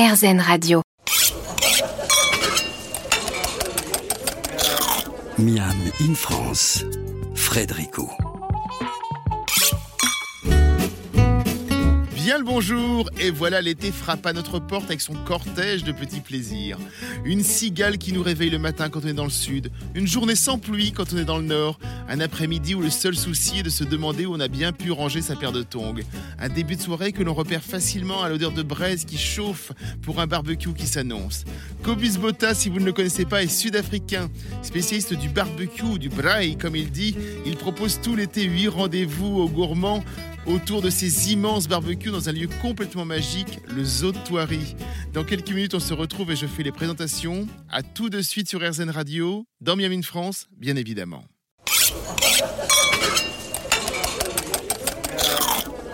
RZN Radio. Miam in France, Frédérico. Bien le bonjour Et voilà, l'été frappe à notre porte avec son cortège de petits plaisirs. Une cigale qui nous réveille le matin quand on est dans le sud, une journée sans pluie quand on est dans le nord, un après-midi où le seul souci est de se demander où on a bien pu ranger sa paire de tongs, un début de soirée que l'on repère facilement à l'odeur de braise qui chauffe pour un barbecue qui s'annonce. Cobus Botta, si vous ne le connaissez pas, est sud-africain, spécialiste du barbecue ou du braai comme il dit. Il propose tout l'été huit rendez-vous aux gourmands autour de ces immenses barbecues dans un lieu complètement magique, le Thoiry. Dans quelques minutes, on se retrouve et je fais les présentations. À tout de suite sur RZN Radio, dans Miami France, bien évidemment.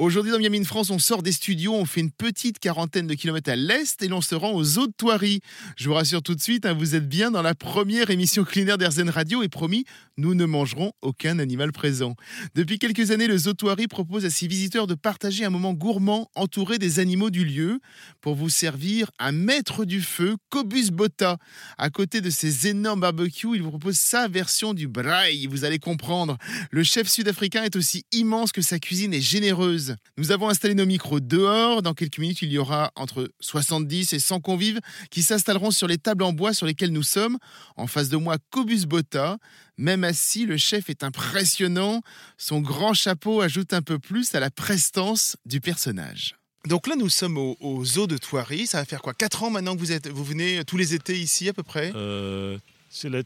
Aujourd'hui dans Miami France, on sort des studios, on fait une petite quarantaine de kilomètres à l'est et l'on se rend aux eaux de Thoiry. Je vous rassure tout de suite, hein, vous êtes bien dans la première émission culinaire d'Airzen Radio et promis, nous ne mangerons aucun animal présent. Depuis quelques années, le Zoo de propose à ses visiteurs de partager un moment gourmand entouré des animaux du lieu pour vous servir un maître du feu, Cobus Botta. À côté de ces énormes barbecues, il vous propose sa version du braai, vous allez comprendre. Le chef sud-africain est aussi immense que sa cuisine est généreuse. Nous avons installé nos micros dehors. Dans quelques minutes, il y aura entre 70 et 100 convives qui s'installeront sur les tables en bois sur lesquelles nous sommes. En face de moi, Cobus Botta. Même assis, le chef est impressionnant. Son grand chapeau ajoute un peu plus à la prestance du personnage. Donc là, nous sommes au, zoo de Thoiry. Ça va faire quoi? 4 ans maintenant que vous, êtes, vous venez tous les étés ici à peu près? Euh, C'est le,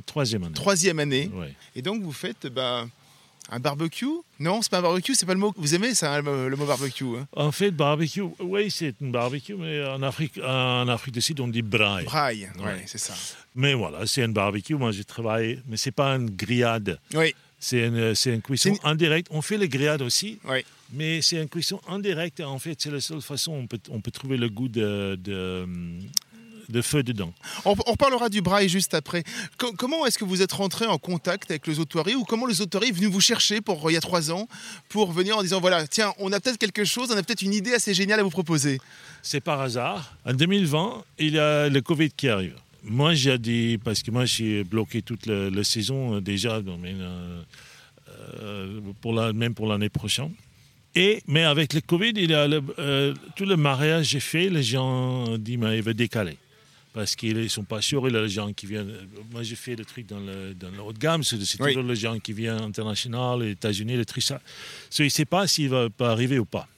troisième année. Troisième année. Et donc vous faites bah, un barbecue Non, c'est pas un barbecue, c'est pas le mot que vous aimez, ça, le, mot barbecue. Hein. En fait, barbecue, oui, c'est un barbecue, mais en Afrique, en Afrique du Sud, on dit braai. Braai, oui, c'est ça. Mais voilà, c'est un barbecue. Moi, j'ai travaillé, mais c'est pas une grillade. Oui. C'est une, une, cuisson en direct. On fait les grillades aussi, oui. mais c'est une cuisson en direct. En fait, c'est la seule façon où on peut, on peut trouver le goût de, de de feu dedans. On, on parlera du braille juste après. comment est-ce que vous êtes rentré en contact avec les autorités ou comment les autorités sont venus vous chercher pour il y a trois ans pour venir en disant voilà tiens on a peut-être quelque chose, on a peut-être une idée assez géniale à vous proposer? C'est par hasard. En 2020 il y a le Covid qui arrive. Moi j'ai dit parce que moi j'ai bloqué toute la, saison euh, déjà euh, euh, pour la, même pour l'année prochaine. Et, mais avec le Covid, il y a tout le mariage que j'ai fait, les gens disent mais il va décaler parce qu'ils ne sont pas sûrs. Il y a les gens qui viennent. Moi, j'ai fait le truc dans le, dans le haut de gamme. C'est toujours les gens qui viennent international, les États-Unis, le truc ça. il ne sait pas s'il va pas arriver ou pas.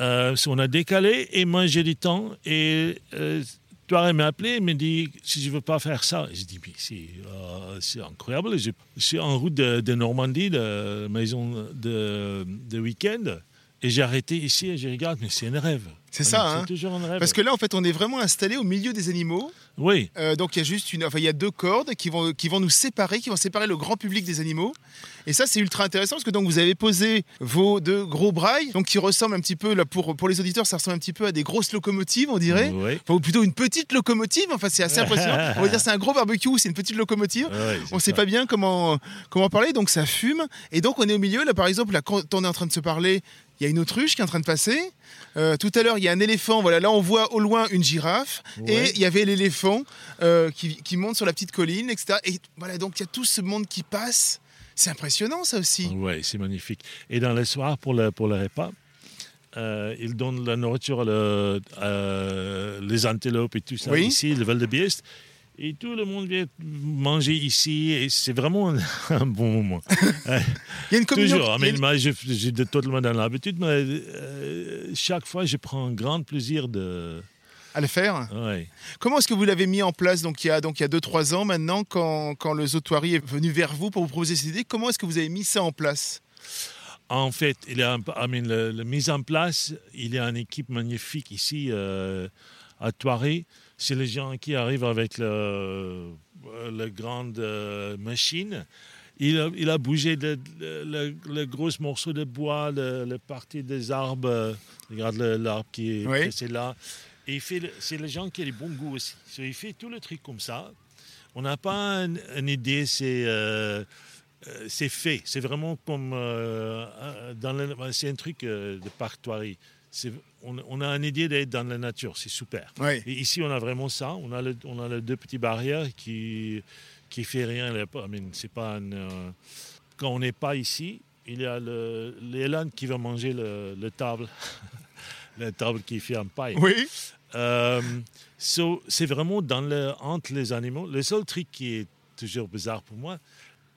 Euh, on a décalé et moi, j'ai du temps. Et euh, m'a appelé et m'a dit si je ne veux pas faire ça. Je dis mais c'est euh, incroyable. Je, suis en route de, Normandie, de maison de, de week-end. Et j'ai arrêté ici et je regarde, mais c'est un rêve. C'est ça, hein toujours un rêve. Parce que là, en fait, on est vraiment installé au milieu des animaux. Oui. Euh, donc il y a juste une, enfin il y a deux cordes qui vont, qui vont nous séparer, qui vont séparer le grand public des animaux. Et ça, c'est ultra intéressant parce que donc vous avez posé vos deux gros brailles, donc qui ressemblent un petit peu là pour pour les auditeurs, ça ressemble un petit peu à des grosses locomotives, on dirait. Oui. Enfin, ou plutôt une petite locomotive. Enfin, c'est assez impressionnant. on va dire c'est un gros barbecue, c'est une petite locomotive. on ne sait pas bien comment comment parler, donc ça fume. Et donc on est au milieu là, par exemple, là quand on est en train de se parler, il y a une autruche qui est en train de passer. Euh, tout à l'heure, il y a un éléphant. Voilà, là, on voit au loin une girafe. Et il y avait l'éléphant euh, qui, monte sur la petite colline, etc. Et voilà, donc il y a tout ce monde qui passe. C'est impressionnant, ça aussi. Oui, c'est magnifique. Et dans le soir, pour le, pour le repas, euh, ils donnent la nourriture, les antilopes et tout ça ici, le Val de Bieste. Et tout le monde vient manger ici et c'est vraiment un, bon moment. Il y a une communion. Toujours, mais moi, j'ai totalement dans l'habitude, mais euh, chaque fois, je prends un grand plaisir de, à le faire Oui. Comment est-ce que vous l'avez mis en place donc il y a donc il y a deux trois ans maintenant quand, quand le Zotoirie est venu vers vous pour vous proposer cette idée? Comment est-ce que vous avez mis ça en place? En fait, il a la mise en place, il y a une équipe magnifique ici euh, à Thoiry c'est les gens qui arrivent avec le, la grande euh, machine. Il a, il a bougé le, le, gros morceau de bois, le, partie des arbres. Regarde l'arbre qui est là. Et c'est les gens qui ont les bons goûts aussi. il fait tout le truc comme ça. On n'a pas une, idée, c'est. Euh, euh, c'est fait. C'est vraiment comme euh, dans le- c'est un truc euh, de partoirie. On, on a une idée d'être dans la nature, c'est super. Et ici, on a vraiment ça. On a, le, on a les deux petites barrières qui qui fait rien. c'est pas un, euh, quand on n'est pas ici, il y a le- l'élan qui va manger le, le table, la table qui fait en paille. Oui. Euh, so, c'est vraiment dans le, entre les animaux. Le seul truc qui est toujours bizarre pour moi,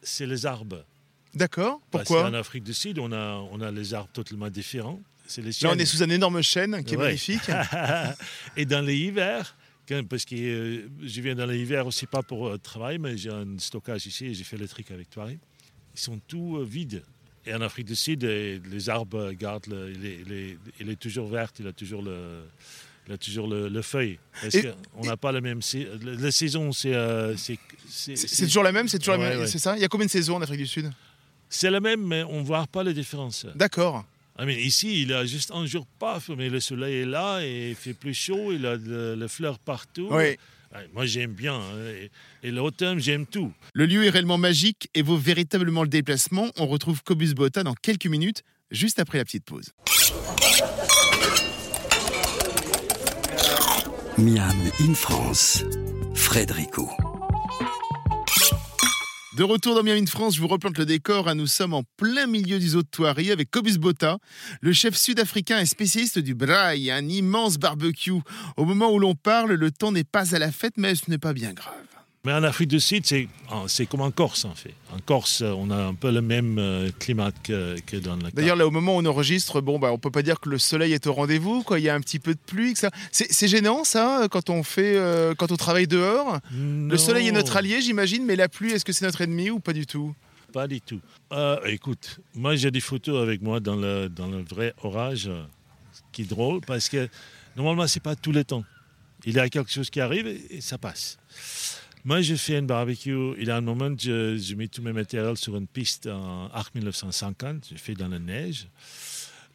c'est les arbres. D'accord. Parce Pourquoi? qu'en Afrique du Sud, on a, on a les arbres totalement différents. C'est les Là, on est sous un énorme chêne qui est Ouais. magnifique. Et dans les hivers, parce que euh, je viens dans les hivers aussi pas pour euh, travail, mais j'ai un stockage ici et j'ai fait le truc avec toi. Ils sont tous euh, vides. Et en Afrique du Sud, euh, les arbres gardent, le- il, est, il toujours vert, il a toujours le, il a toujours le, le feuille. Parce qu'on n'a pas la même la, la saison, c'est euh, c'est toujours la même, c'est toujours la même. ouais. C'est ça? Il y a combien de saisons en Afrique du Sud? C'est la même, mais on ne voit pas la différence. D'accord. I mean, ici, il a juste un jour, paf, mais le soleil est là et il fait plus chaud, il a de- les fleurs partout. Oui. Ouais, moi, j'aime bien. hein, Et, et l'automne, j'aime tout. Le lieu est réellement magique et vaut véritablement le déplacement. On retrouve Cobus Botta dans quelques minutes, juste après la petite pause. Miam in France, Frédérico. De retour dans Miami de France, je vous replante le décor. hein. Nous sommes en plein milieu du zoo de avec Cobus Botta. Le chef sud-africain est spécialiste du braai, un immense barbecue. Au moment où l'on parle, le temps n'est pas à la fête, mais ce n'est pas bien grave. Mais en Afrique du Sud, c'est ah, c'est comme en Corse, en fait. En Corse, on a un peu le même euh, climat que, que dans le D'ailleurs, là, au moment où on enregistre, bon, bah, on peut pas dire que le soleil est au rendez-vous. Quoi. Il y a un petit peu de pluie. que ça. C'est gênant, ça, quand on fait, euh, quand on travaille dehors? Le soleil est notre allié, j'imagine, mais la pluie, est-ce que c'est notre ennemi ou pas du tout? Pas du tout. Euh, écoute, moi j'ai des photos avec moi dans le, dans le vrai orage, euh, qui est drôle parce que normalement c'est pas tout le temps. Il y a quelque chose qui arrive et, et ça passe. Moi j'ai fait un barbecue, il y a un moment je, je mets tous mes matériels sur une piste en Arc 1950, j'ai fait dans la neige.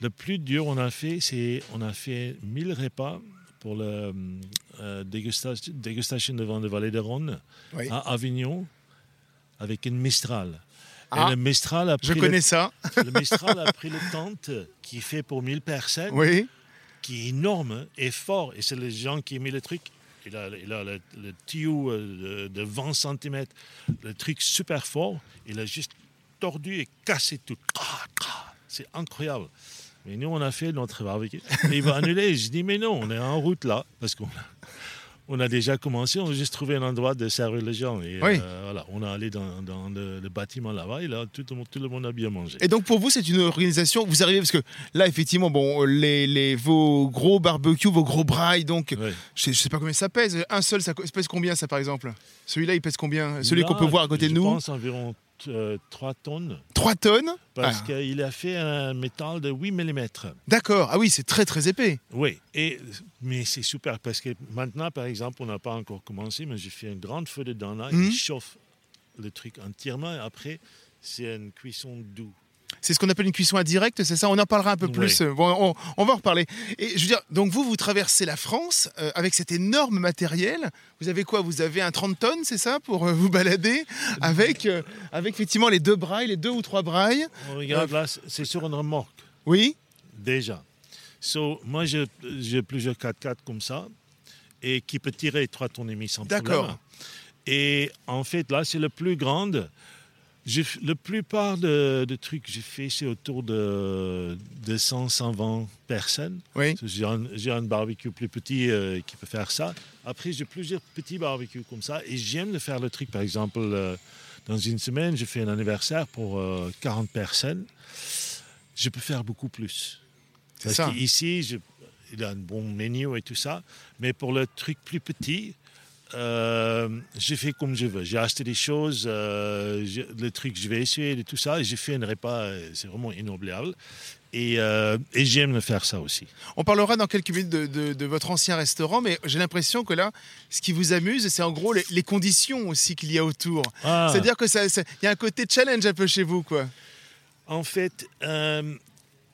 Le plus dur on a fait, c'est on a fait 1000 repas pour la euh, dégustation, dégustation de vin de Vallée de Rhône Oui. à Avignon avec une Mistral. Ah, et le Mistral a Je pris, connais ça. le, le Mistral a pris le tente qui fait pour 1000 personnes, Oui. qui est énorme et fort. Et c'est les gens qui ont mis le truc. Il a, le, le euh, de, de 20 cm, le truc super fort. Il a juste tordu et cassé tout. C'est incroyable. Mais nous, on a fait notre barbecue. Il va annuler. Je dis, mais non, on est en route là. Parce qu'on on a déjà commencé, on a juste trouvé un endroit de servir les gens. Et Oui. euh, voilà, on est allé dans, dans le, le bâtiment là-bas et là, tout le, monde, tout le monde a bien mangé. Et donc pour vous, c'est une organisation. Vous arrivez parce que là, effectivement, bon, les, les vos gros barbecues, vos gros brailles, donc je sais, je sais pas combien ça pèse. Un seul, ça pèse combien ça par exemple? Celui-là, il pèse combien? Celui qu'on peut voir à côté de je nous, pense environ 3 tonnes. 3 tonnes. Parce Ah, qu'il a fait un métal de 8 mm. D'accord. Ah oui, c'est très très épais. Oui, et, mais c'est super parce que maintenant, par exemple, on n'a pas encore commencé, mais j'ai fait une grande feu dedans là, Mhm. il chauffe le truc entièrement et après, c'est une cuisson doux. C'est ce qu'on appelle une cuisson indirecte, c'est ça On en parlera un peu plus. Bon, on, on va en reparler. Et je veux dire, donc vous, vous traversez la France euh, avec cet énorme matériel. Vous avez quoi? Vous avez un 30 tonnes, c'est ça, pour euh, vous balader avec, euh, avec effectivement les deux brailles, les deux ou trois brailles? On regarde là, c'est- sur une remorque, Oui déjà. So, moi, j'ai plusieurs 4x4 comme ça et qui peut tirer 3 tonnes et demi sans problème. D'accord. Et en fait, là, c'est le plus grand. La plupart de, de trucs que j'ai fait, c'est autour de, de 100, 120 personnes. Oui. J'ai un, barbecue plus petit euh, qui peut faire ça. Après, j'ai plusieurs petits barbecues comme ça. Et j'aime de faire le truc, par exemple, euh, dans une semaine, je fais un anniversaire pour euh, 40 personnes. Je peux faire beaucoup plus. C'est ça. je- il a un bon menu et tout ça. Mais pour le truc plus petit, euh, j'ai fait comme je veux. J'ai acheté des choses, euh, j'ai- le truc, je vais essayer tout ça. Et j'ai fait un repas, euh, c'est vraiment inoubliable. Et, euh, et j'aime faire ça aussi. On parlera dans quelques minutes de, de- de votre ancien restaurant, mais j'ai l'impression que là, ce qui vous amuse, c'est en gros les, les conditions aussi qu'il y a autour. Ah, C'est-à-dire que ça, ça- il y a un côté challenge un peu chez vous, quoi. En fait, euh,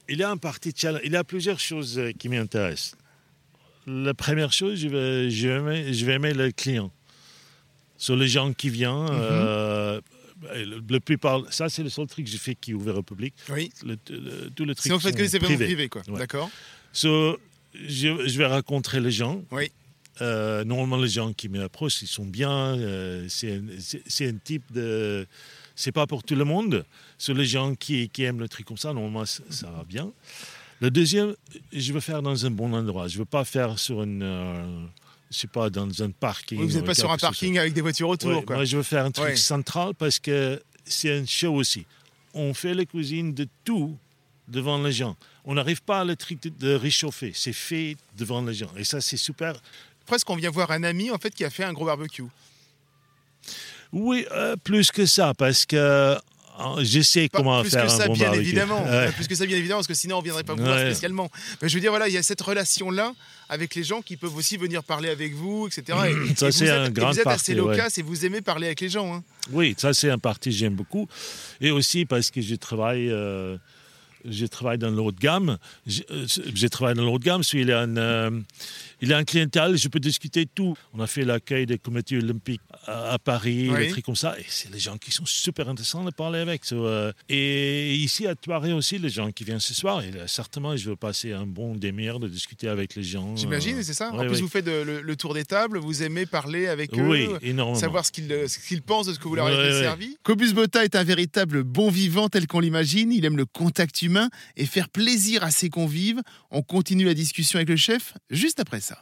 il y a un parti challenge. Il y a plusieurs choses qui m'intéressent. La première chose, je vais, je vais, aimer, je vais aimer le client. Sur les gens qui viennent, euh, le, le plupart, ça c'est le seul truc que j'ai fait qui est ouvert au public. Oui. Le, le- tout le truc. Si on fait que événements privés. privés, quoi. Ouais. D'accord. So, je, je vais rencontrer les gens. Oui. Euh, normalement, les gens qui m'approchent, ils sont bien. euh, c'est un- c'est- c'est un type de. C'est pas pour tout le monde. Sur les gens qui, qui aiment le truc comme ça, normalement, ça va bien. Le deuxième, je veux faire dans un bon endroit. Je veux pas faire sur une. euh, je sais pas, dans un parking. Oui, vous n'êtes pas sur un parking avec des voitures autour, Ouais, quoi. Moi, je veux faire un truc Ouais. central parce que c'est un show aussi. On fait la cuisine de tout devant les gens. On n'arrive pas à le truc de, réchauffer. C'est fait devant les gens. Et ça, c'est super. Presque, on vient voir un ami, en fait, qui a fait un gros barbecue. Oui, euh, plus que ça, parce que je sais Pas comment plus faire que un ça, bon bien barbecue. évidemment. Ouais. Plus que ça, bien évidemment, parce que sinon, on ne viendrait pas vous voir Ouais. spécialement. Mais je veux dire, voilà, il y a cette relation-là avec les gens qui peuvent aussi venir parler avec vous, etc. Et, Ça, et c'est vous un grand vous êtes assez ouais. loquace et vous aimez parler avec les gens. hein. Oui, ça c'est un parti que j'aime beaucoup. Et aussi parce que je travaille, euh, je travaille dans le haut de gamme. Je, euh, je travaille dans le haut de gamme. Je suis- un, euh, il a un clientèle, je peux discuter de tout. On a fait l'accueil des comités olympiques à, à Paris, Oui. des trucs comme ça. Et c'est les gens qui sont super intéressants de parler avec. So, euh, et ici à Thoiré aussi, les gens qui viennent ce soir, et là, certainement, je veux passer un bon demi-heure de discuter avec les gens. J'imagine, euh, c'est ça En plus, ouais. vous faites de- le, le tour des tables, vous aimez parler avec eux. Oui, énormément. Savoir ce qu'ils euh, pensent de ce que vous leur avez ouais. servi. Cobus Botta est un véritable bon vivant tel qu'on l'imagine. Il aime le contact humain et faire plaisir à ses convives. On continue la discussion avec le chef juste après ça.